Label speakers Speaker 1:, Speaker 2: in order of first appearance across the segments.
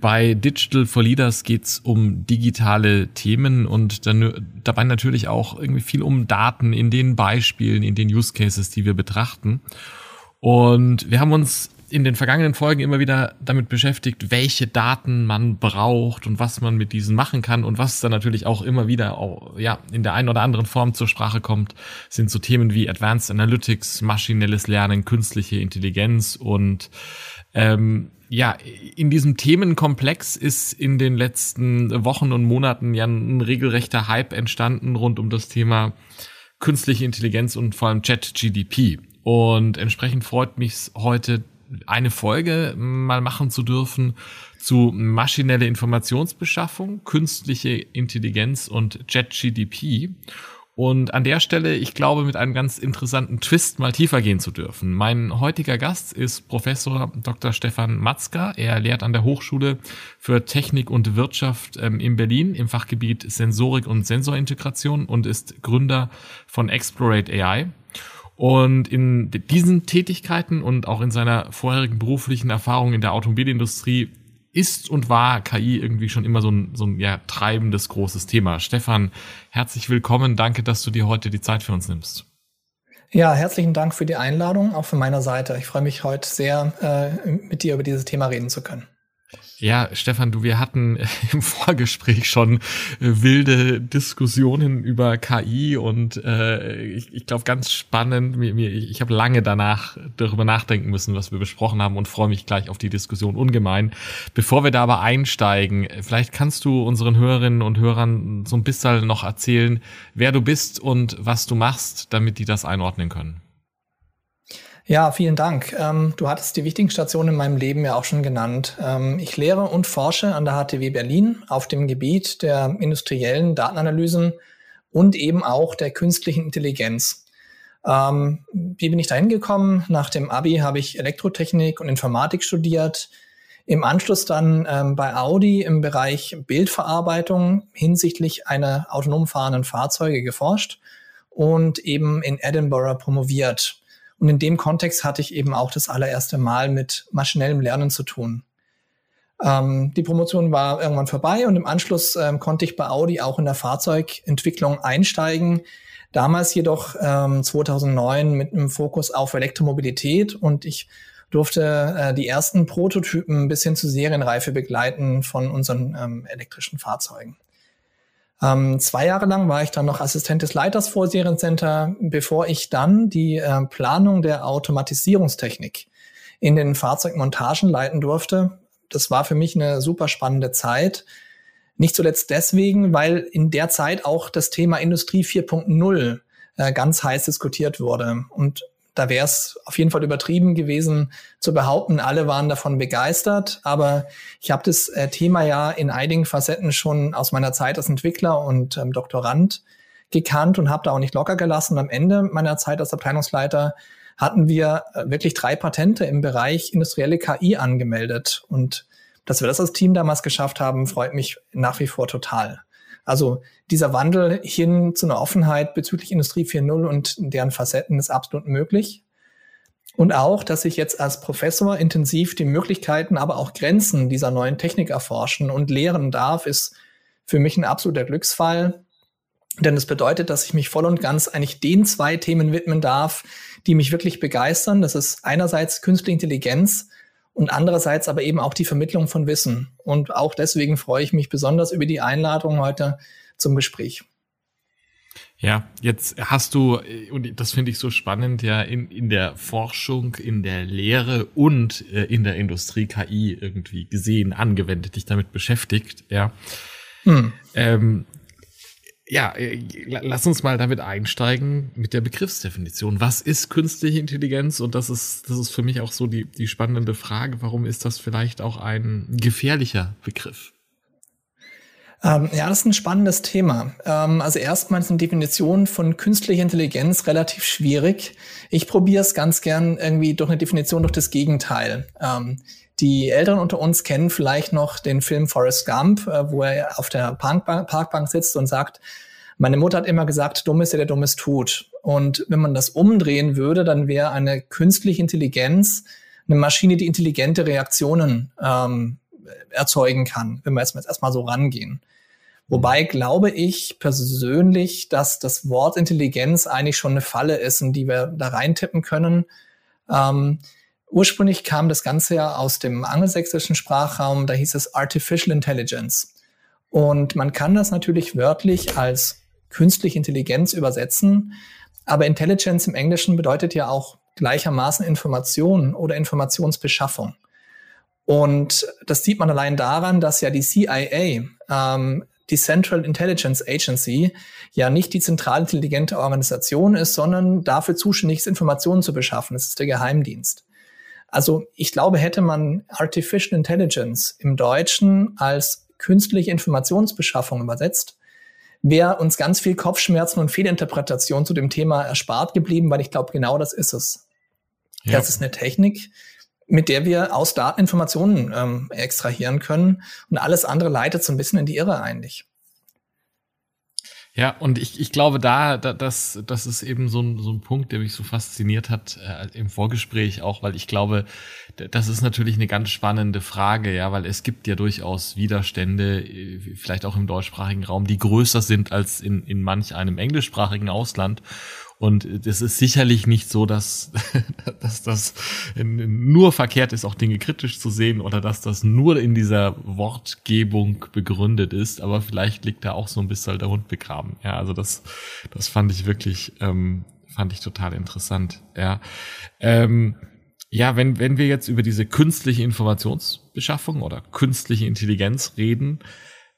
Speaker 1: bei Digital for Leaders geht's um digitale Themen und dann, dabei natürlich auch irgendwie viel um Daten in den Beispielen, in den Use Cases, die wir betrachten. Und wir haben uns in den vergangenen Folgen immer wieder damit beschäftigt, welche Daten man braucht und was man mit diesen machen kann und was dann natürlich auch immer wieder auch, ja, in der einen oder anderen Form zur Sprache kommt, sind so Themen wie Advanced Analytics, maschinelles Lernen, künstliche Intelligenz und ähm, ja, in diesem Themenkomplex ist in den letzten Wochen und Monaten ja ein regelrechter Hype entstanden rund um das Thema künstliche Intelligenz und vor allem Chat-GDP. Und entsprechend freut mich heute, eine Folge mal machen zu dürfen zu maschinelle Informationsbeschaffung, künstliche Intelligenz und JetGDP. Und an der Stelle, ich glaube, mit einem ganz interessanten Twist mal tiefer gehen zu dürfen. Mein heutiger Gast ist Professor Dr. Stefan Matzka. Er lehrt an der Hochschule für Technik und Wirtschaft ähm, in Berlin im Fachgebiet Sensorik und Sensorintegration und ist Gründer von Explorate AI. Und in diesen Tätigkeiten und auch in seiner vorherigen beruflichen Erfahrung in der Automobilindustrie ist und war KI irgendwie schon immer so ein, so ein ja, treibendes großes Thema. Stefan, herzlich willkommen. Danke, dass du dir heute die Zeit für uns nimmst.
Speaker 2: Ja, herzlichen Dank für die Einladung, auch von meiner Seite. Ich freue mich heute sehr, äh, mit dir über dieses Thema reden zu können.
Speaker 1: Ja, Stefan, du, wir hatten im Vorgespräch schon äh, wilde Diskussionen über KI und äh, ich, ich glaube ganz spannend. Mir, mir, ich habe lange danach darüber nachdenken müssen, was wir besprochen haben und freue mich gleich auf die Diskussion ungemein. Bevor wir da aber einsteigen, vielleicht kannst du unseren Hörerinnen und Hörern so ein bisschen noch erzählen, wer du bist und was du machst, damit die das einordnen können.
Speaker 2: Ja, vielen Dank. Ähm, du hattest die wichtigen Stationen in meinem Leben ja auch schon genannt. Ähm, ich lehre und forsche an der HTW Berlin auf dem Gebiet der industriellen Datenanalysen und eben auch der künstlichen Intelligenz. Ähm, wie bin ich da hingekommen? Nach dem Abi habe ich Elektrotechnik und Informatik studiert. Im Anschluss dann ähm, bei Audi im Bereich Bildverarbeitung hinsichtlich einer autonom fahrenden Fahrzeuge geforscht und eben in Edinburgh promoviert. Und in dem Kontext hatte ich eben auch das allererste Mal mit maschinellem Lernen zu tun. Ähm, die Promotion war irgendwann vorbei und im Anschluss ähm, konnte ich bei Audi auch in der Fahrzeugentwicklung einsteigen. Damals jedoch ähm, 2009 mit einem Fokus auf Elektromobilität und ich durfte äh, die ersten Prototypen bis hin zur Serienreife begleiten von unseren ähm, elektrischen Fahrzeugen. Ähm, zwei Jahre lang war ich dann noch Assistent des Leiters vor Seriencenter, bevor ich dann die äh, Planung der Automatisierungstechnik in den Fahrzeugmontagen leiten durfte. Das war für mich eine super spannende Zeit. Nicht zuletzt deswegen, weil in der Zeit auch das Thema Industrie 4.0 äh, ganz heiß diskutiert wurde. Und da wäre es auf jeden Fall übertrieben gewesen zu behaupten, alle waren davon begeistert. Aber ich habe das äh, Thema ja in einigen Facetten schon aus meiner Zeit als Entwickler und ähm, Doktorand gekannt und habe da auch nicht locker gelassen. am Ende meiner Zeit als Abteilungsleiter hatten wir äh, wirklich drei Patente im Bereich industrielle KI angemeldet. Und dass wir das als Team damals geschafft haben, freut mich nach wie vor total. Also dieser Wandel hin zu einer Offenheit bezüglich Industrie 4.0 und deren Facetten ist absolut möglich. Und auch, dass ich jetzt als Professor intensiv die Möglichkeiten, aber auch Grenzen dieser neuen Technik erforschen und lehren darf, ist für mich ein absoluter Glücksfall. Denn es das bedeutet, dass ich mich voll und ganz eigentlich den zwei Themen widmen darf, die mich wirklich begeistern. Das ist einerseits künstliche Intelligenz und andererseits aber eben auch die Vermittlung von Wissen. Und auch deswegen freue ich mich besonders über die Einladung heute zum Gespräch.
Speaker 1: Ja, jetzt hast du, und das finde ich so spannend, ja, in, in der Forschung, in der Lehre und äh, in der Industrie KI irgendwie gesehen, angewendet, dich damit beschäftigt, ja. Hm. Ähm, ja, äh, lass uns mal damit einsteigen mit der Begriffsdefinition. Was ist künstliche Intelligenz? Und das ist, das ist für mich auch so die, die spannende Frage. Warum ist das vielleicht auch ein gefährlicher Begriff?
Speaker 2: Ähm, ja, das ist ein spannendes Thema. Ähm, also erstmal ist eine Definition von künstlicher Intelligenz relativ schwierig. Ich probiere es ganz gern irgendwie durch eine Definition durch das Gegenteil. Ähm, die Älteren unter uns kennen vielleicht noch den Film Forrest Gump, äh, wo er auf der Parkbank, Parkbank sitzt und sagt, meine Mutter hat immer gesagt, dumm ist der, der dummes tut. Und wenn man das umdrehen würde, dann wäre eine künstliche Intelligenz eine Maschine, die intelligente Reaktionen ähm, erzeugen kann, wenn wir jetzt erstmal so rangehen. Wobei glaube ich persönlich, dass das Wort Intelligenz eigentlich schon eine Falle ist, in die wir da reintippen können. Ähm, ursprünglich kam das Ganze ja aus dem angelsächsischen Sprachraum, da hieß es Artificial Intelligence. Und man kann das natürlich wörtlich als künstliche Intelligenz übersetzen, aber Intelligence im Englischen bedeutet ja auch gleichermaßen Information oder Informationsbeschaffung. Und das sieht man allein daran, dass ja die CIA ähm, die Central Intelligence Agency ja nicht die zentral intelligente Organisation ist, sondern dafür zuständig ist, Informationen zu beschaffen. Das ist der Geheimdienst. Also ich glaube, hätte man Artificial Intelligence im Deutschen als künstliche Informationsbeschaffung übersetzt, wäre uns ganz viel Kopfschmerzen und Fehlinterpretation zu dem Thema erspart geblieben, weil ich glaube, genau das ist es. Ja. Das ist eine Technik, mit der wir aus Daten Informationen ähm, extrahieren können. Und alles andere leitet so ein bisschen in die Irre eigentlich.
Speaker 1: Ja, und ich, ich glaube, da, da das, das ist eben so ein, so ein Punkt, der mich so fasziniert hat äh, im Vorgespräch auch, weil ich glaube, das ist natürlich eine ganz spannende Frage, ja, weil es gibt ja durchaus Widerstände, äh, vielleicht auch im deutschsprachigen Raum, die größer sind als in, in manch einem englischsprachigen Ausland. Und es ist sicherlich nicht so, dass, dass das nur verkehrt ist, auch Dinge kritisch zu sehen oder dass das nur in dieser Wortgebung begründet ist. Aber vielleicht liegt da auch so ein bisschen der Hund begraben. Ja, also das, das fand ich wirklich, ähm, fand ich total interessant. Ja, ähm, ja, wenn, wenn wir jetzt über diese künstliche Informationsbeschaffung oder künstliche Intelligenz reden,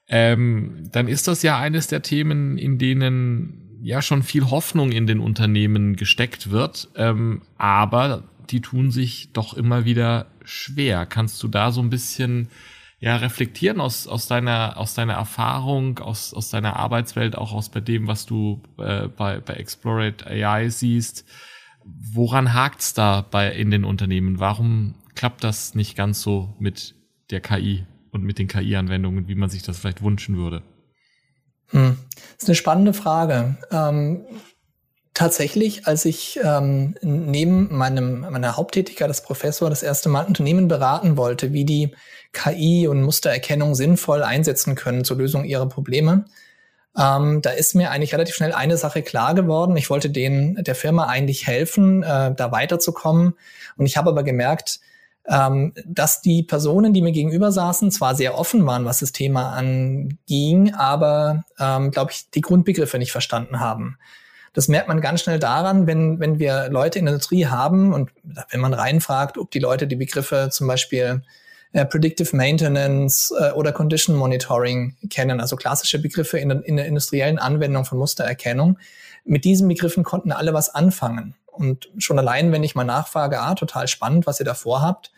Speaker 1: ähm, dann ist das ja eines der Themen, in denen ja schon viel Hoffnung in den Unternehmen gesteckt wird, ähm, aber die tun sich doch immer wieder schwer. Kannst du da so ein bisschen ja reflektieren aus aus deiner aus deiner Erfahrung, aus aus deiner Arbeitswelt, auch aus bei dem, was du äh, bei bei Explorate AI siehst? Woran hakt's da bei in den Unternehmen? Warum klappt das nicht ganz so mit der KI und mit den KI-Anwendungen, wie man sich das vielleicht wünschen würde?
Speaker 2: Hm. Das ist eine spannende Frage. Ähm, tatsächlich, als ich ähm, neben meinem, meiner Haupttätigkeit als Professor das erste Mal Unternehmen beraten wollte, wie die KI und Mustererkennung sinnvoll einsetzen können zur Lösung ihrer Probleme, ähm, da ist mir eigentlich relativ schnell eine Sache klar geworden. Ich wollte denen der Firma eigentlich helfen, äh, da weiterzukommen. Und ich habe aber gemerkt, ähm, dass die Personen, die mir gegenüber saßen, zwar sehr offen waren, was das Thema anging, aber, ähm, glaube ich, die Grundbegriffe nicht verstanden haben. Das merkt man ganz schnell daran, wenn, wenn wir Leute in der Industrie haben und wenn man reinfragt, ob die Leute die Begriffe zum Beispiel äh, Predictive Maintenance äh, oder Condition Monitoring kennen, also klassische Begriffe in, in der industriellen Anwendung von Mustererkennung. Mit diesen Begriffen konnten alle was anfangen. Und schon allein, wenn ich mal nachfrage, ah, total spannend, was ihr da vorhabt,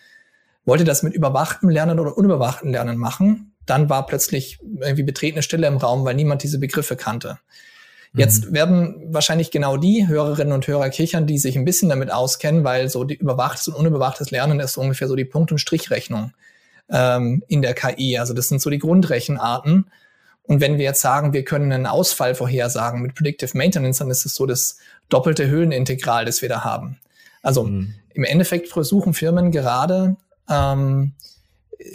Speaker 2: wollte das mit überwachtem Lernen oder unüberwachtem Lernen machen, dann war plötzlich irgendwie betretene Stille im Raum, weil niemand diese Begriffe kannte. Jetzt mhm. werden wahrscheinlich genau die Hörerinnen und Hörer kichern, die sich ein bisschen damit auskennen, weil so die überwachtes und unüberwachtes Lernen ist so ungefähr so die Punkt- und Strichrechnung ähm, in der KI. Also das sind so die Grundrechenarten. Und wenn wir jetzt sagen, wir können einen Ausfall vorhersagen mit Predictive Maintenance, dann ist es so das doppelte Höhlenintegral, das wir da haben. Also mhm. im Endeffekt versuchen Firmen gerade ähm,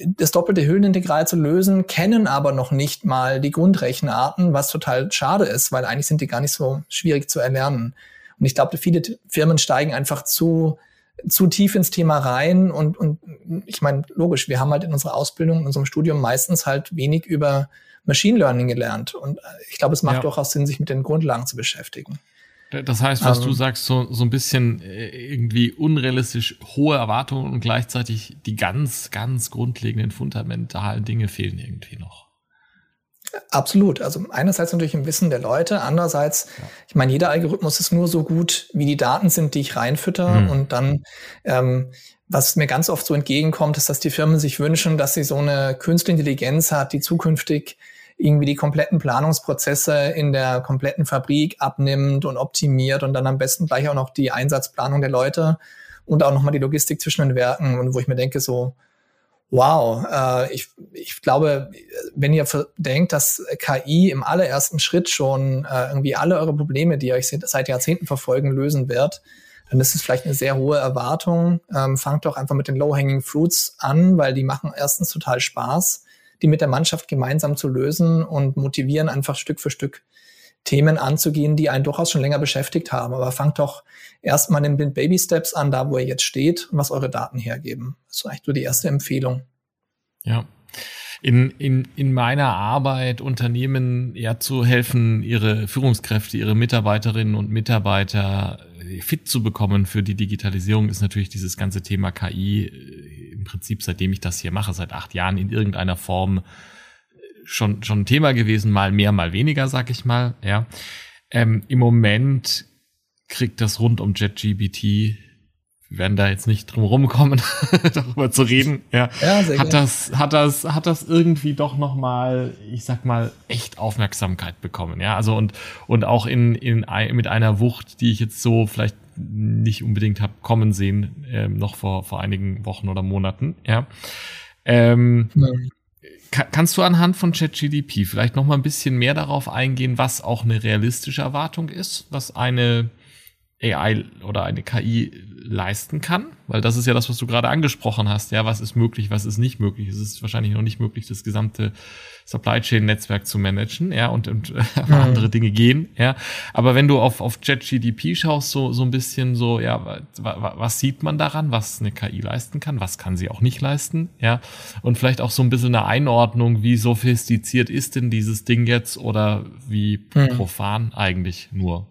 Speaker 2: das doppelte Höhlenintegral zu lösen, kennen aber noch nicht mal die Grundrechenarten, was total schade ist, weil eigentlich sind die gar nicht so schwierig zu erlernen. Und ich glaube, viele Firmen steigen einfach zu, zu tief ins Thema rein und, und ich meine, logisch, wir haben halt in unserer Ausbildung, in unserem Studium meistens halt wenig über Machine Learning gelernt. Und ich glaube, es macht ja. durchaus Sinn, sich mit den Grundlagen zu beschäftigen.
Speaker 1: Das heißt, was um, du sagst, so, so ein bisschen äh, irgendwie unrealistisch hohe Erwartungen und gleichzeitig die ganz, ganz grundlegenden fundamentalen Dinge fehlen irgendwie noch.
Speaker 2: Absolut. Also einerseits natürlich im Wissen der Leute, andererseits, ja. ich meine, jeder Algorithmus ist nur so gut, wie die Daten sind, die ich reinfütter. Mhm. Und dann, ähm, was mir ganz oft so entgegenkommt, ist, dass die Firmen sich wünschen, dass sie so eine künstliche Intelligenz hat, die zukünftig irgendwie die kompletten Planungsprozesse in der kompletten Fabrik abnimmt und optimiert und dann am besten gleich auch noch die Einsatzplanung der Leute und auch nochmal die Logistik zwischen den Werken und wo ich mir denke so, wow, äh, ich, ich glaube, wenn ihr denkt, dass KI im allerersten Schritt schon äh, irgendwie alle eure Probleme, die euch seit Jahrzehnten verfolgen, lösen wird, dann ist es vielleicht eine sehr hohe Erwartung. Ähm, fangt doch einfach mit den Low-Hanging Fruits an, weil die machen erstens total Spaß die mit der Mannschaft gemeinsam zu lösen und motivieren, einfach Stück für Stück Themen anzugehen, die einen durchaus schon länger beschäftigt haben. Aber fangt doch erstmal in den Baby Steps an, da wo ihr jetzt steht und was eure Daten hergeben. Das ist eigentlich so die erste Empfehlung.
Speaker 1: Ja. In, in, in meiner Arbeit Unternehmen ja zu helfen, ihre Führungskräfte, ihre Mitarbeiterinnen und Mitarbeiter fit zu bekommen für die Digitalisierung, ist natürlich dieses ganze Thema KI im Prinzip, seitdem ich das hier mache, seit acht Jahren in irgendeiner Form äh, schon, schon ein Thema gewesen, mal mehr, mal weniger, sag ich mal, ja. Ähm, Im Moment kriegt das rund um JetGBT wir werden da jetzt nicht drum rumkommen, darüber zu reden. Ja, ja sehr hat das, hat das, hat das irgendwie doch noch mal, ich sag mal, echt Aufmerksamkeit bekommen. Ja, also und und auch in in mit einer Wucht, die ich jetzt so vielleicht nicht unbedingt habe kommen sehen, ähm, noch vor, vor einigen Wochen oder Monaten. Ja. Ähm. Kannst du anhand von ChatGDP vielleicht noch mal ein bisschen mehr darauf eingehen, was auch eine realistische Erwartung ist, was eine AI oder eine KI leisten kann, weil das ist ja das, was du gerade angesprochen hast. Ja, was ist möglich, was ist nicht möglich? Es ist wahrscheinlich noch nicht möglich, das gesamte Supply Chain Netzwerk zu managen, ja, und, und äh, mhm. andere Dinge gehen, ja. Aber wenn du auf, auf ChatGDP schaust, so, so ein bisschen so, ja, was sieht man daran, was eine KI leisten kann, was kann sie auch nicht leisten, ja. Und vielleicht auch so ein bisschen eine Einordnung, wie sophistiziert ist denn dieses Ding jetzt oder wie mhm. profan eigentlich nur.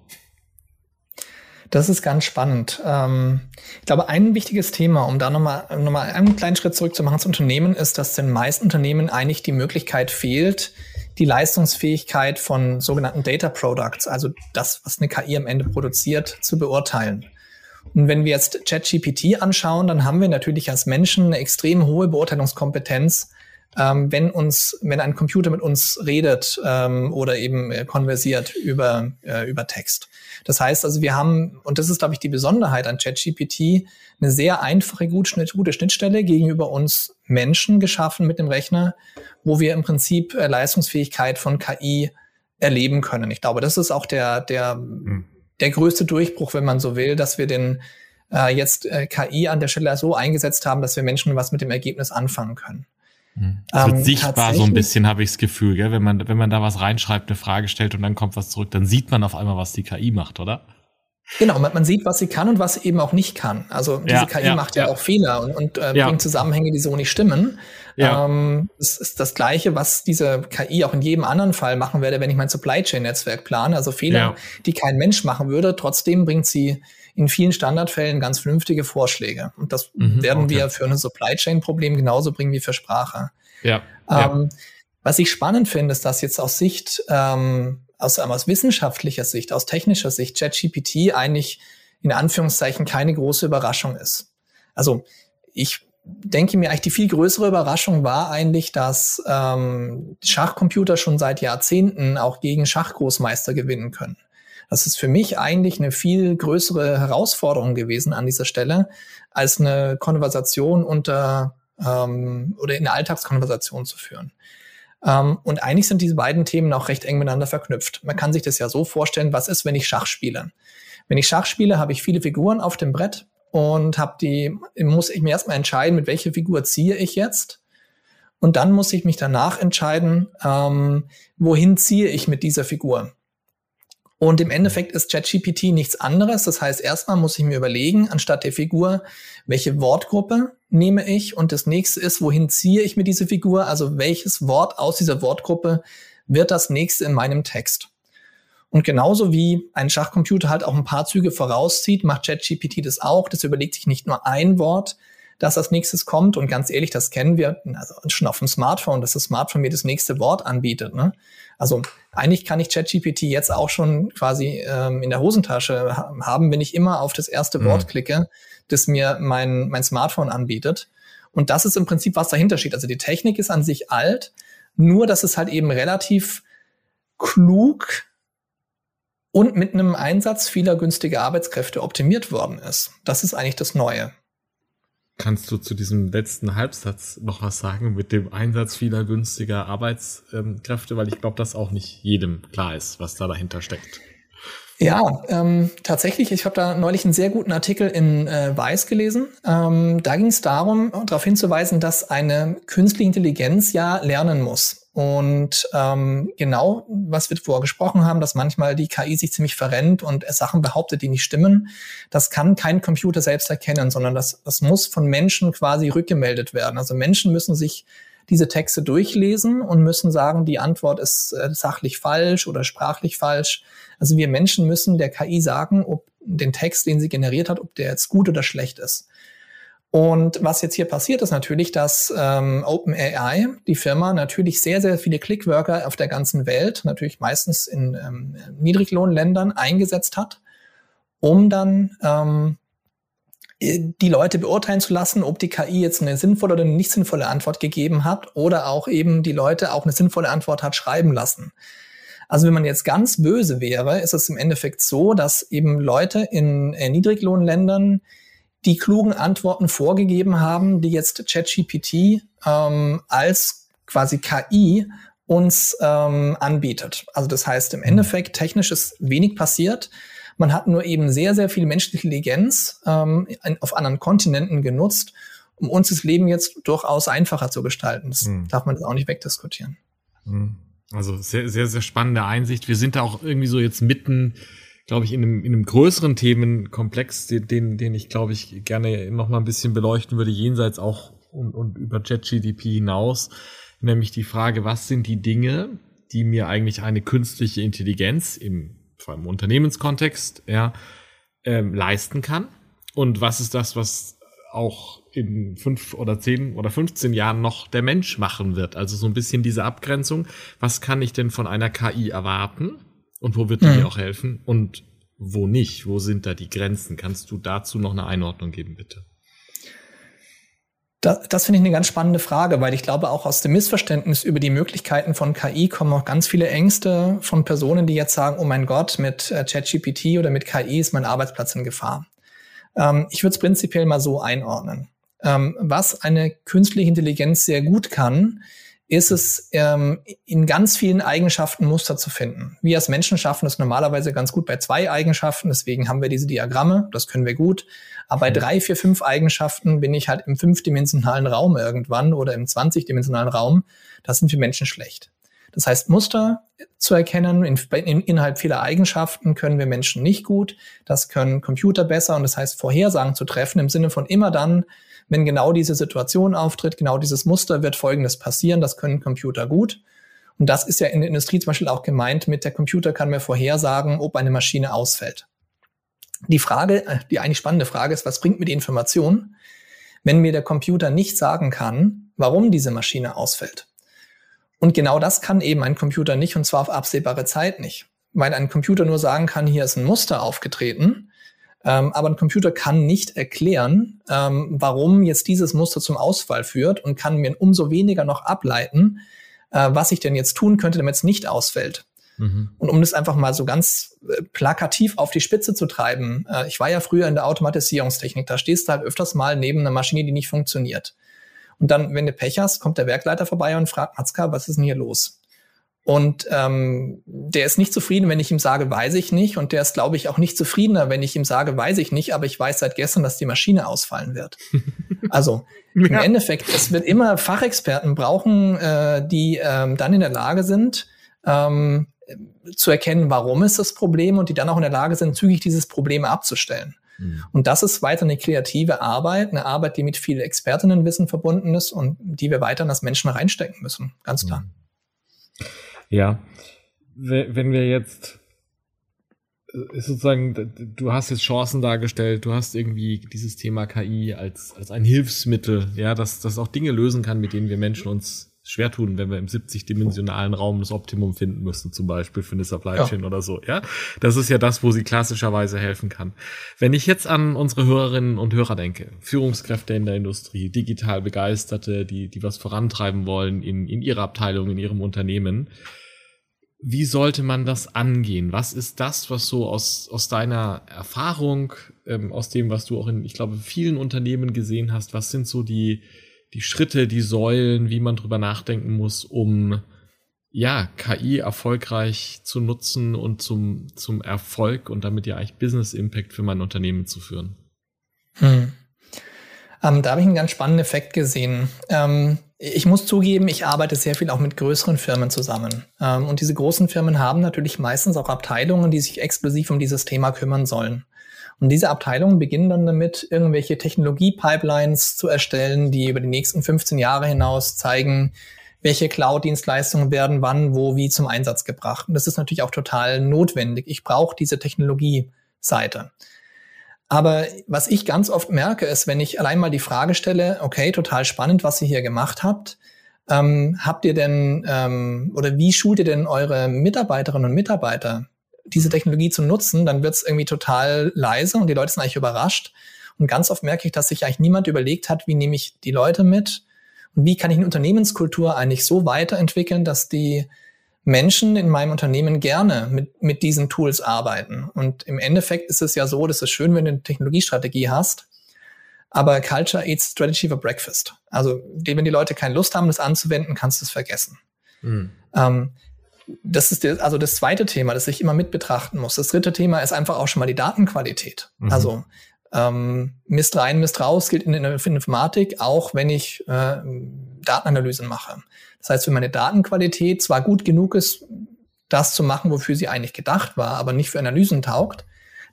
Speaker 2: Das ist ganz spannend. Ähm, ich glaube, ein wichtiges Thema, um da nochmal noch mal einen kleinen Schritt zurück zu machen ins Unternehmen, ist, dass den meisten Unternehmen eigentlich die Möglichkeit fehlt, die Leistungsfähigkeit von sogenannten Data Products, also das, was eine KI am Ende produziert, zu beurteilen. Und wenn wir jetzt ChatGPT anschauen, dann haben wir natürlich als Menschen eine extrem hohe Beurteilungskompetenz, ähm, wenn uns, wenn ein Computer mit uns redet ähm, oder eben äh, konversiert über, äh, über Text. Das heißt also, wir haben, und das ist, glaube ich, die Besonderheit an ChatGPT, eine sehr einfache, gute, gute Schnittstelle gegenüber uns Menschen geschaffen mit dem Rechner, wo wir im Prinzip äh, Leistungsfähigkeit von KI erleben können. Ich glaube, das ist auch der, der, mhm. der größte Durchbruch, wenn man so will, dass wir den äh, jetzt äh, KI an der Stelle so eingesetzt haben, dass wir Menschen was mit dem Ergebnis anfangen können.
Speaker 1: Es wird ähm, sichtbar so ein bisschen, habe ich das Gefühl, gell? Wenn man, wenn man da was reinschreibt, eine Frage stellt und dann kommt was zurück, dann sieht man auf einmal, was die KI macht, oder?
Speaker 2: Genau, man, man sieht, was sie kann und was sie eben auch nicht kann. Also diese ja, KI ja, macht ja, ja, auch Fehler und, und äh, bringt Zusammenhänge, die so nicht stimmen. Ja. Ähm, das ist das Gleiche, was diese KI auch in jedem anderen Fall machen werde, wenn ich mein Supply Chain Netzwerk plane. Also Fehler, die kein Mensch machen würde. Trotzdem bringt sie in vielen Standardfällen ganz vernünftige Vorschläge. Und das mhm, werden okay. wir für ein Supply Chain Problem genauso bringen wie für Sprache.
Speaker 1: Ja.
Speaker 2: Ähm, ja. Was ich spannend finde, ist, dass jetzt aus Sicht, ähm, aus, aus wissenschaftlicher Sicht, aus technischer Sicht, ChatGPT eigentlich in Anführungszeichen keine große Überraschung ist. Also ich denke mir eigentlich, die viel größere Überraschung war eigentlich, dass ähm, Schachcomputer schon seit Jahrzehnten auch gegen Schachgroßmeister gewinnen können. Das ist für mich eigentlich eine viel größere Herausforderung gewesen an dieser Stelle, als eine Konversation unter ähm, oder in der Alltagskonversation zu führen. Ähm, und eigentlich sind diese beiden Themen auch recht eng miteinander verknüpft. Man kann sich das ja so vorstellen, was ist, wenn ich Schach spiele? Wenn ich Schach spiele, habe ich viele Figuren auf dem Brett und habe die, muss ich mir erstmal entscheiden, mit welcher Figur ziehe ich jetzt. Und dann muss ich mich danach entscheiden, ähm, wohin ziehe ich mit dieser Figur. Und im Endeffekt ist ChatGPT nichts anderes. Das heißt, erstmal muss ich mir überlegen, anstatt der Figur, welche Wortgruppe nehme ich? Und das nächste ist, wohin ziehe ich mir diese Figur? Also welches Wort aus dieser Wortgruppe wird das nächste in meinem Text? Und genauso wie ein Schachcomputer halt auch ein paar Züge vorauszieht, macht ChatGPT das auch. Das überlegt sich nicht nur ein Wort, das als nächstes kommt. Und ganz ehrlich, das kennen wir also schon auf dem Smartphone, dass das Smartphone mir das nächste Wort anbietet. Ne? Also eigentlich kann ich ChatGPT jetzt auch schon quasi ähm, in der Hosentasche haben, wenn ich immer auf das erste mhm. Wort klicke, das mir mein, mein Smartphone anbietet. Und das ist im Prinzip, was dahinter steht. Also die Technik ist an sich alt, Nur, dass es halt eben relativ klug und mit einem Einsatz vieler günstiger Arbeitskräfte optimiert worden ist. Das ist eigentlich das Neue.
Speaker 1: Kannst du zu diesem letzten Halbsatz noch was sagen mit dem Einsatz vieler günstiger Arbeitskräfte? Weil ich glaube, dass auch nicht jedem klar ist, was da dahinter steckt.
Speaker 2: Ja, ähm, tatsächlich. Ich habe da neulich einen sehr guten Artikel in äh, Weiß gelesen. Ähm, da ging es darum, darauf hinzuweisen, dass eine künstliche Intelligenz ja lernen muss. Und ähm, genau, was wir vorher gesprochen haben, dass manchmal die KI sich ziemlich verrennt und Sachen behauptet, die nicht stimmen, das kann kein Computer selbst erkennen, sondern das, das muss von Menschen quasi rückgemeldet werden. Also Menschen müssen sich diese Texte durchlesen und müssen sagen, die Antwort ist äh, sachlich falsch oder sprachlich falsch. Also wir Menschen müssen der KI sagen, ob den Text, den sie generiert hat, ob der jetzt gut oder schlecht ist. Und was jetzt hier passiert, ist natürlich, dass ähm, OpenAI, die Firma, natürlich sehr, sehr viele Clickworker auf der ganzen Welt, natürlich meistens in ähm, Niedriglohnländern, eingesetzt hat, um dann ähm, die Leute beurteilen zu lassen, ob die KI jetzt eine sinnvolle oder eine nicht sinnvolle Antwort gegeben hat oder auch eben die Leute auch eine sinnvolle Antwort hat schreiben lassen. Also wenn man jetzt ganz böse wäre, ist es im Endeffekt so, dass eben Leute in äh, Niedriglohnländern die klugen Antworten vorgegeben haben, die jetzt ChatGPT ähm, als quasi KI uns ähm, anbietet. Also das heißt, im Endeffekt technisch ist wenig passiert. Man hat nur eben sehr, sehr viel menschliche Intelligenz ähm, auf anderen Kontinenten genutzt, um uns das Leben jetzt durchaus einfacher zu gestalten. Das mhm. darf man jetzt auch nicht wegdiskutieren.
Speaker 1: Mhm. Also sehr, sehr, sehr spannende Einsicht. Wir sind da auch irgendwie so jetzt mitten, glaube ich, in einem, in einem größeren Themenkomplex, den, den ich, glaube ich, gerne noch mal ein bisschen beleuchten würde, jenseits auch und, und über ChatGDP hinaus. Nämlich die Frage, was sind die Dinge, die mir eigentlich eine künstliche Intelligenz im vor allem im Unternehmenskontext, ja, ähm, leisten kann. Und was ist das, was auch in fünf oder zehn oder 15 Jahren noch der Mensch machen wird? Also so ein bisschen diese Abgrenzung. Was kann ich denn von einer KI erwarten? Und wo wird die mhm. mir auch helfen? Und wo nicht? Wo sind da die Grenzen? Kannst du dazu noch eine Einordnung geben, bitte?
Speaker 2: Das, das finde ich eine ganz spannende Frage, weil ich glaube, auch aus dem Missverständnis über die Möglichkeiten von KI kommen auch ganz viele Ängste von Personen, die jetzt sagen, oh mein Gott, mit äh, ChatGPT oder mit KI ist mein Arbeitsplatz in Gefahr. Ähm, ich würde es prinzipiell mal so einordnen. Ähm, was eine künstliche Intelligenz sehr gut kann, ist es, ähm, in ganz vielen Eigenschaften Muster zu finden. Wir als Menschen schaffen es normalerweise ganz gut bei zwei Eigenschaften, deswegen haben wir diese Diagramme, das können wir gut. Aber bei drei, vier, fünf Eigenschaften bin ich halt im fünfdimensionalen Raum irgendwann oder im 20-dimensionalen Raum. Da sind wir Menschen schlecht. Das heißt, Muster zu erkennen in, in, innerhalb vieler Eigenschaften können wir Menschen nicht gut. Das können Computer besser und das heißt, Vorhersagen zu treffen im Sinne von immer dann, wenn genau diese Situation auftritt, genau dieses Muster wird Folgendes passieren, das können Computer gut. Und das ist ja in der Industrie zum Beispiel auch gemeint mit der Computer kann mir vorhersagen, ob eine Maschine ausfällt. Die Frage, äh, die eigentlich spannende Frage ist, was bringt mir die Information, wenn mir der Computer nicht sagen kann, warum diese Maschine ausfällt? Und genau das kann eben ein Computer nicht, und zwar auf absehbare Zeit nicht. Weil ein Computer nur sagen kann, hier ist ein Muster aufgetreten, ähm, aber ein Computer kann nicht erklären, ähm, warum jetzt dieses Muster zum Ausfall führt und kann mir umso weniger noch ableiten, äh, was ich denn jetzt tun könnte, damit es nicht ausfällt. Mhm. Und um das einfach mal so ganz äh, plakativ auf die Spitze zu treiben, äh, ich war ja früher in der Automatisierungstechnik, da stehst du halt öfters mal neben einer Maschine, die nicht funktioniert. Und dann, wenn du Pech hast, kommt der Werkleiter vorbei und fragt, Matzka, was ist denn hier los? Und ähm, der ist nicht zufrieden, wenn ich ihm sage, weiß ich nicht. Und der ist, glaube ich, auch nicht zufriedener, wenn ich ihm sage, weiß ich nicht, aber ich weiß seit gestern, dass die Maschine ausfallen wird. also ja. im Endeffekt, es wird immer Fachexperten brauchen, äh, die ähm, dann in der Lage sind, ähm, zu erkennen, warum ist das Problem und die dann auch in der Lage sind, zügig dieses Problem abzustellen. Mhm. Und das ist weiter eine kreative Arbeit, eine Arbeit, die mit viel Expertinnenwissen verbunden ist und die wir weiter in das Menschen reinstecken müssen. Ganz klar. Mhm.
Speaker 1: Ja, wenn wir jetzt äh, ist sozusagen, du hast jetzt Chancen dargestellt, du hast irgendwie dieses Thema KI als, als ein Hilfsmittel, ja, das, das auch Dinge lösen kann, mit denen wir Menschen uns schwer tun, wenn wir im 70-dimensionalen Raum das Optimum finden müssen, zum Beispiel für eine Supply Chain ja. oder so. Ja, das ist ja das, wo sie klassischerweise helfen kann. Wenn ich jetzt an unsere Hörerinnen und Hörer denke, Führungskräfte in der Industrie, digital Begeisterte, die, die was vorantreiben wollen in, in ihrer Abteilung, in ihrem Unternehmen, wie sollte man das angehen? Was ist das, was so aus, aus deiner Erfahrung, ähm, aus dem, was du auch in, ich glaube, vielen Unternehmen gesehen hast, was sind so die, die Schritte, die Säulen, wie man drüber nachdenken muss, um ja, KI erfolgreich zu nutzen und zum, zum Erfolg und damit ja eigentlich Business Impact für mein Unternehmen zu führen.
Speaker 2: Hm. Ähm, da habe ich einen ganz spannenden Effekt gesehen. Ähm, ich muss zugeben, ich arbeite sehr viel auch mit größeren Firmen zusammen. Ähm, und diese großen Firmen haben natürlich meistens auch Abteilungen, die sich exklusiv um dieses Thema kümmern sollen. Und diese Abteilungen beginnen dann damit, irgendwelche Technologie-Pipelines zu erstellen, die über die nächsten 15 Jahre hinaus zeigen, welche Cloud-Dienstleistungen werden wann, wo, wie zum Einsatz gebracht. Und das ist natürlich auch total notwendig. Ich brauche diese Technologie-Seite. Aber was ich ganz oft merke, ist, wenn ich allein mal die Frage stelle, okay, total spannend, was ihr hier gemacht habt, ähm, habt ihr denn ähm, oder wie schult ihr denn eure Mitarbeiterinnen und Mitarbeiter diese Technologie zu nutzen, dann wird es irgendwie total leise und die Leute sind eigentlich überrascht. Und ganz oft merke ich, dass sich eigentlich niemand überlegt hat, wie nehme ich die Leute mit und wie kann ich eine Unternehmenskultur eigentlich so weiterentwickeln, dass die Menschen in meinem Unternehmen gerne mit, mit diesen Tools arbeiten. Und im Endeffekt ist es ja so, dass es schön, wenn du eine Technologiestrategie hast, aber Culture eats Strategy for Breakfast. Also wenn die Leute keine Lust haben, das anzuwenden, kannst du es vergessen. Mhm. Ähm, das ist also das zweite Thema, das ich immer mit betrachten muss. Das dritte Thema ist einfach auch schon mal die Datenqualität. Mhm. Also ähm, Mist rein, Mist raus gilt in der Informatik, auch wenn ich äh, Datenanalysen mache. Das heißt, wenn meine Datenqualität zwar gut genug ist, das zu machen, wofür sie eigentlich gedacht war, aber nicht für Analysen taugt,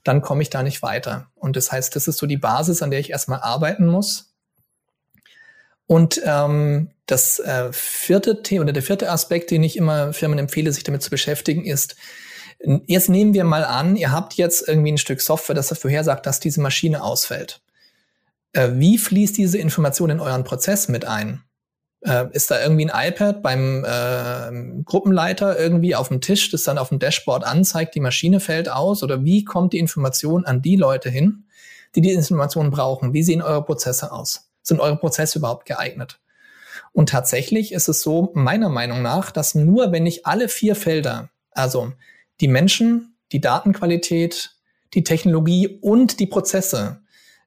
Speaker 2: dann komme ich da nicht weiter. Und das heißt, das ist so die Basis, an der ich erstmal arbeiten muss. Und ähm, das äh, vierte Thema oder der vierte Aspekt, den ich immer Firmen empfehle, sich damit zu beschäftigen, ist, jetzt nehmen wir mal an, ihr habt jetzt irgendwie ein Stück Software, das dafür hersagt, dass diese Maschine ausfällt. Äh, wie fließt diese Information in euren Prozess mit ein? Äh, ist da irgendwie ein iPad beim äh, Gruppenleiter irgendwie auf dem Tisch, das dann auf dem Dashboard anzeigt, die Maschine fällt aus? Oder wie kommt die Information an die Leute hin, die die Information brauchen? Wie sehen eure Prozesse aus? Sind eure Prozesse überhaupt geeignet? Und tatsächlich ist es so, meiner Meinung nach, dass nur wenn ich alle vier Felder, also die Menschen, die Datenqualität, die Technologie und die Prozesse,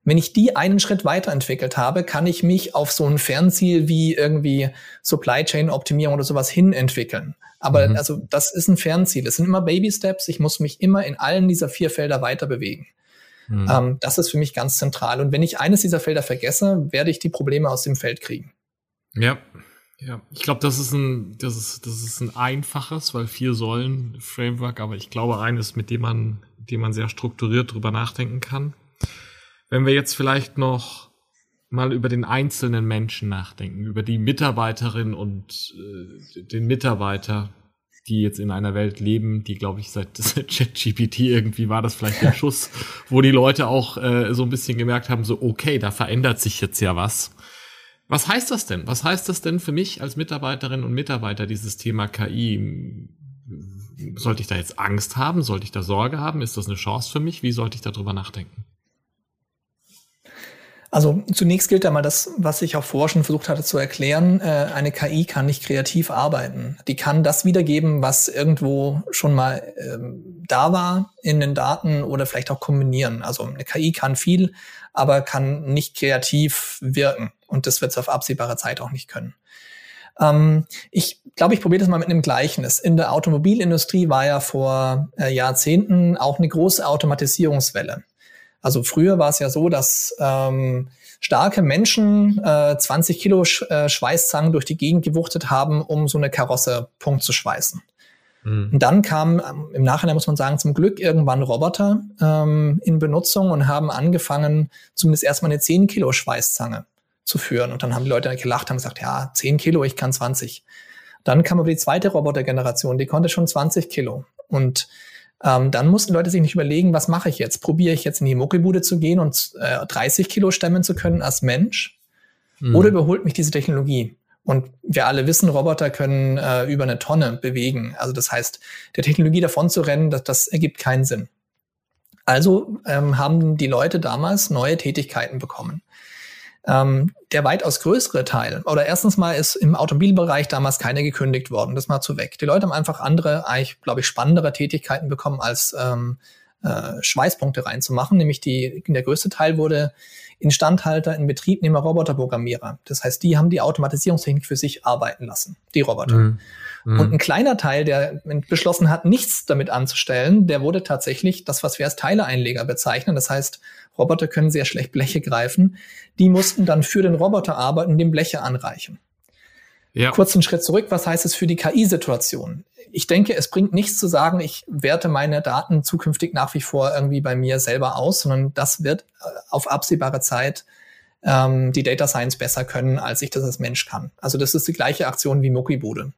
Speaker 2: wenn ich die einen Schritt weiterentwickelt habe, kann ich mich auf so ein Fernziel wie irgendwie Supply Chain Optimierung oder sowas hin entwickeln. Aber mhm. also das ist ein Fernziel. Es sind immer Baby Steps. Ich muss mich immer in allen dieser vier Felder weiter bewegen. Mhm. Ähm, das ist für mich ganz zentral. Und wenn ich eines dieser Felder vergesse, werde ich die Probleme aus dem Feld kriegen.
Speaker 1: Ja, ja. Ich glaube, das ist ein, das ist, das ist ein einfaches, weil vier Säulen Framework, aber ich glaube eines, mit dem man, dem man sehr strukturiert drüber nachdenken kann. Wenn wir jetzt vielleicht noch mal über den einzelnen Menschen nachdenken, über die Mitarbeiterin und äh, den Mitarbeiter, die jetzt in einer Welt leben, die, glaube ich, seit ChatGPT irgendwie war das vielleicht der Schuss, wo die Leute auch äh, so ein bisschen gemerkt haben, so, okay, da verändert sich jetzt ja was. Was heißt das denn? Was heißt das denn für mich als Mitarbeiterin und Mitarbeiter, dieses Thema KI? Sollte ich da jetzt Angst haben? Sollte ich da Sorge haben? Ist das eine Chance für mich? Wie sollte ich darüber nachdenken?
Speaker 2: Also zunächst gilt einmal das, was ich auch vorher schon versucht hatte zu erklären. Äh, eine KI kann nicht kreativ arbeiten. Die kann das wiedergeben, was irgendwo schon mal ähm, da war in den Daten oder vielleicht auch kombinieren. Also eine KI kann viel, aber kann nicht kreativ wirken. Und das wird es auf absehbare Zeit auch nicht können. Ähm, ich glaube, ich probiere das mal mit einem Gleichnis. In der Automobilindustrie war ja vor äh, Jahrzehnten auch eine große Automatisierungswelle. Also früher war es ja so, dass ähm, starke Menschen äh, 20 Kilo Sch äh, Schweißzangen durch die Gegend gewuchtet haben, um so eine Karosse Punkt zu schweißen. Mhm. Und dann kamen ähm, im Nachhinein, muss man sagen, zum Glück irgendwann Roboter ähm, in Benutzung und haben angefangen, zumindest erstmal eine 10 Kilo Schweißzange zu führen. Und dann haben die Leute gelacht, haben gesagt, ja, 10 Kilo, ich kann 20. Dann kam aber die zweite Robotergeneration, die konnte schon 20 Kilo. Und ähm, dann mussten Leute sich nicht überlegen, was mache ich jetzt? Probiere ich jetzt in die Muckelbude zu gehen und äh, 30 Kilo stemmen zu können als Mensch? Mhm. Oder überholt mich diese Technologie? Und wir alle wissen, Roboter können äh, über eine Tonne bewegen. Also das heißt, der Technologie davon zu rennen, das, das ergibt keinen Sinn. Also ähm, haben die Leute damals neue Tätigkeiten bekommen. Ähm, der weitaus größere Teil, oder erstens mal ist im Automobilbereich damals keine gekündigt worden, das mal zu weg. Die Leute haben einfach andere, eigentlich, glaube ich, spannendere Tätigkeiten bekommen, als ähm, äh, Schweißpunkte reinzumachen. Nämlich die, der größte Teil wurde Instandhalter, in Betriebnehmer, Roboterprogrammierer. Das heißt, die haben die Automatisierungstechnik für sich arbeiten lassen, die Roboter. Mhm. Mhm. Und ein kleiner Teil, der beschlossen hat, nichts damit anzustellen, der wurde tatsächlich das, was wir als Teileeinleger bezeichnen. Das heißt, Roboter können sehr schlecht Bleche greifen. Die mussten dann für den Roboter arbeiten dem Bleche anreichen. Ja. Kurzen Schritt zurück, was heißt es für die KI-Situation? Ich denke, es bringt nichts zu sagen, ich werte meine Daten zukünftig nach wie vor irgendwie bei mir selber aus, sondern das wird äh, auf absehbare Zeit ähm, die Data Science besser können, als ich das als Mensch kann. Also das ist die gleiche Aktion wie Muckibude.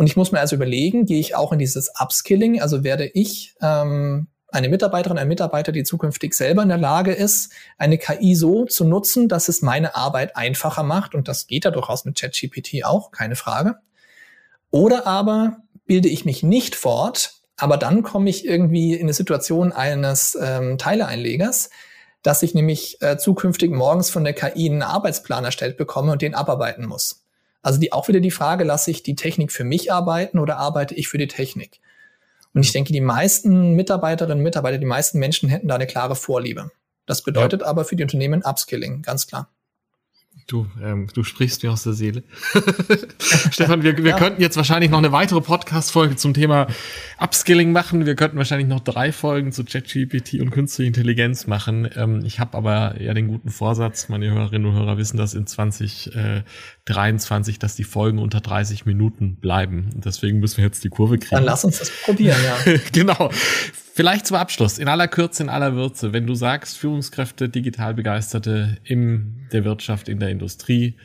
Speaker 2: Und ich muss mir also überlegen, gehe ich auch in dieses Upskilling, also werde ich ähm, eine Mitarbeiterin, ein Mitarbeiter, die zukünftig selber in der Lage ist, eine KI so zu nutzen, dass es meine Arbeit einfacher macht. Und das geht ja durchaus mit ChatGPT auch, keine Frage. Oder aber bilde ich mich nicht fort, aber dann komme ich irgendwie in eine Situation eines ähm, Teileeinlegers, dass ich nämlich äh, zukünftig morgens von der KI einen Arbeitsplan erstellt bekomme und den abarbeiten muss. Also die, auch wieder die Frage, lasse ich die Technik für mich arbeiten oder arbeite ich für die Technik? Und ich denke, die meisten Mitarbeiterinnen und Mitarbeiter, die meisten Menschen hätten da eine klare Vorliebe. Das bedeutet ja. aber für die Unternehmen Upskilling, ganz klar.
Speaker 1: Du, ähm, du sprichst mir aus der Seele. Stefan, wir, wir ja. könnten jetzt wahrscheinlich noch eine weitere Podcast-Folge zum Thema Upskilling machen. Wir könnten wahrscheinlich noch drei Folgen zu ChatGPT und künstliche Intelligenz machen. Ähm, ich habe aber ja den guten Vorsatz, meine Hörerinnen und Hörer wissen das in 2023, dass die Folgen unter 30 Minuten bleiben. Und deswegen müssen wir jetzt die Kurve kriegen.
Speaker 2: Dann lass uns das probieren, ja.
Speaker 1: genau. Vielleicht zum Abschluss, in aller Kürze, in aller Würze, wenn du sagst, Führungskräfte, digital Begeisterte in der Wirtschaft, in der Industrie,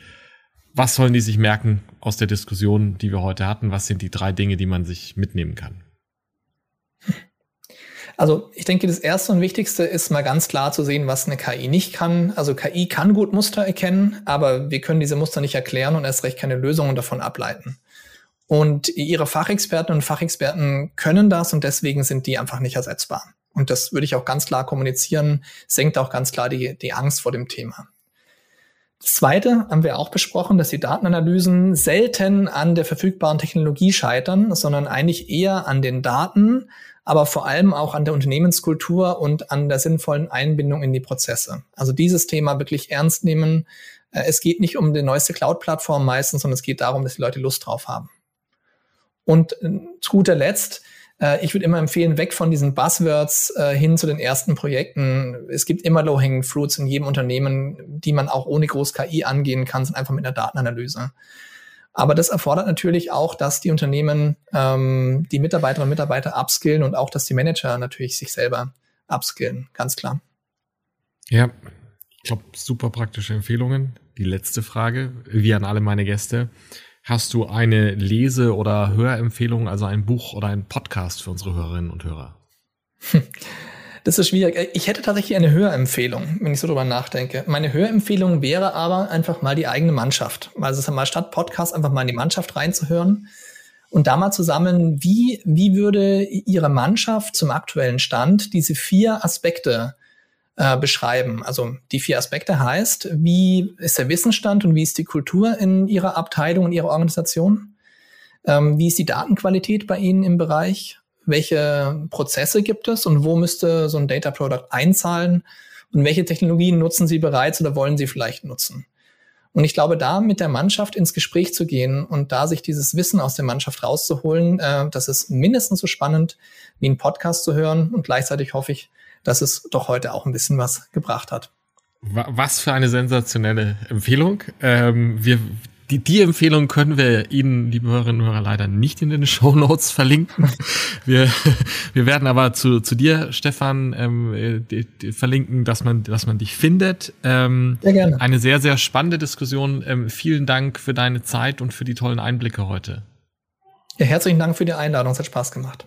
Speaker 1: was sollen die sich merken aus der Diskussion, die wir heute hatten? Was sind die drei Dinge, die man sich mitnehmen kann?
Speaker 2: Also ich denke, das Erste und Wichtigste ist mal ganz klar zu sehen, was eine KI nicht kann. Also KI kann gut Muster erkennen, aber wir können diese Muster nicht erklären und erst recht keine Lösungen davon ableiten. Und ihre Fachexperten und Fachexperten können das und deswegen sind die einfach nicht ersetzbar. Und das würde ich auch ganz klar kommunizieren, senkt auch ganz klar die, die Angst vor dem Thema. Das Zweite haben wir auch besprochen, dass die Datenanalysen selten an der verfügbaren Technologie scheitern, sondern eigentlich eher an den Daten, aber vor allem auch an der Unternehmenskultur und an der sinnvollen Einbindung in die Prozesse. Also dieses Thema wirklich ernst nehmen. Äh, es geht nicht um die neueste Cloud-Plattform meistens, sondern es geht darum, dass die Leute Lust drauf haben. Und äh, zu guter Letzt, äh, ich würde immer empfehlen, weg von diesen Buzzwords äh, hin zu den ersten Projekten. Es gibt immer Low-Hanging Fruits in jedem Unternehmen, die man auch ohne groß KI angehen kann, sind einfach mit einer Datenanalyse. Aber das erfordert natürlich auch, dass die Unternehmen ähm, die Mitarbeiterinnen und Mitarbeiter upskillen und auch, dass die Manager natürlich sich selber upskillen, ganz klar.
Speaker 1: Ja, ich glaube, super praktische Empfehlungen. Die letzte Frage, wie an alle meine Gäste. Hast du eine Lese- oder Hörempfehlung, also ein Buch oder ein Podcast für unsere Hörerinnen und Hörer?
Speaker 2: Das ist schwierig. Ich hätte tatsächlich eine Hörempfehlung, wenn ich so drüber nachdenke. Meine Hörempfehlung wäre aber einfach mal die eigene Mannschaft. Also mal statt Podcast einfach mal in die Mannschaft reinzuhören und da mal zu sammeln, wie, wie würde Ihre Mannschaft zum aktuellen Stand diese vier Aspekte äh, beschreiben. Also die vier Aspekte heißt, wie ist der Wissensstand und wie ist die Kultur in Ihrer Abteilung, in Ihrer Organisation? Ähm, wie ist die Datenqualität bei Ihnen im Bereich? Welche Prozesse gibt es und wo müsste so ein Data Product einzahlen? Und welche Technologien nutzen Sie bereits oder wollen Sie vielleicht nutzen? Und ich glaube, da mit der Mannschaft ins Gespräch zu gehen und da sich dieses Wissen aus der Mannschaft rauszuholen, äh, das ist mindestens so spannend wie ein Podcast zu hören. Und gleichzeitig hoffe ich, dass es doch heute auch ein bisschen was gebracht hat.
Speaker 1: Was für eine sensationelle Empfehlung. Ähm, wir, die, die Empfehlung können wir Ihnen, liebe Hörerinnen und Hörer, leider nicht in den Show Notes verlinken. Wir, wir werden aber zu, zu dir, Stefan, ähm, die, die verlinken, dass man, dass man dich findet. Ähm, sehr gerne. Eine sehr, sehr spannende Diskussion. Ähm, vielen Dank für deine Zeit und für die tollen Einblicke heute.
Speaker 2: Ja, herzlichen Dank für die Einladung. Es hat Spaß gemacht.